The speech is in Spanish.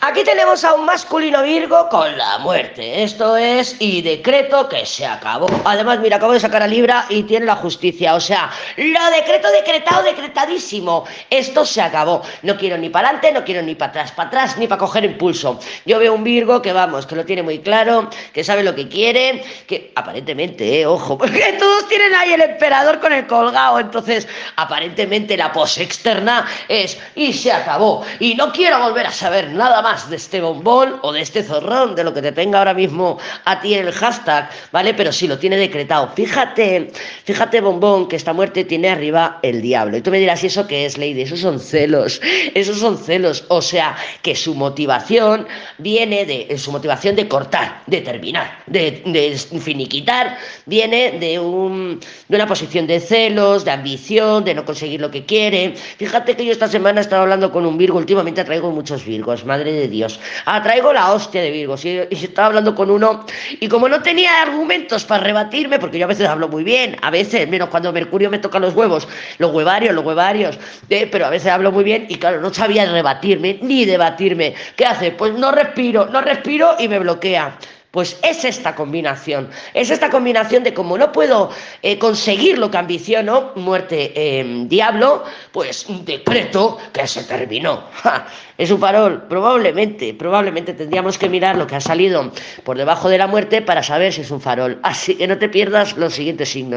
Aquí tenemos a un masculino Virgo con la muerte. Esto es y decreto que se acabó. Además, mira, acabo de sacar a Libra y tiene la justicia. O sea, lo decreto decretado, decretadísimo. Esto se acabó. No quiero ni para adelante, no quiero ni para atrás, para atrás, ni para coger impulso. Yo veo un Virgo que vamos, que lo tiene muy claro, que sabe lo que quiere, que aparentemente, eh, ojo, porque todos tienen ahí el emperador con el colgado. Entonces, aparentemente la pose externa es y se acabó. Y no quiero volver a saber nada más de este bombón o de este zorrón, de lo que te tenga ahora mismo a ti el hashtag, ¿vale? Pero sí lo tiene decretado. Fíjate, fíjate, bombón, que esta muerte tiene arriba el diablo. Y tú me dirás, ¿y eso qué es, Lady? Esos son celos, esos son celos. O sea, que su motivación viene de, su motivación de cortar, de terminar, de, de finiquitar, viene de, un, de una posición de celos, de ambición, de no conseguir lo que quiere. Fíjate que yo esta semana he estado hablando con un Virgo, últimamente traigo muchos Virgos, madre de Dios. Ah, traigo la hostia de Virgo. Y, estaba hablando con uno y como no tenía argumentos para rebatirme, porque yo a veces hablo muy bien, a veces, menos cuando Mercurio me toca los huevos, los huevarios, los huevarios, eh, pero a veces hablo muy bien y claro, no sabía rebatirme ni debatirme. ¿Qué hace? Pues no respiro, no respiro y me bloquea. Pues es esta combinación, es esta combinación de como no puedo eh, conseguir lo que ambiciono, muerte eh, diablo, pues decreto que se terminó. Es un farol, probablemente, probablemente tendríamos que mirar lo que ha salido por debajo de la muerte para saber si es un farol. Así que no te pierdas los siguientes signos.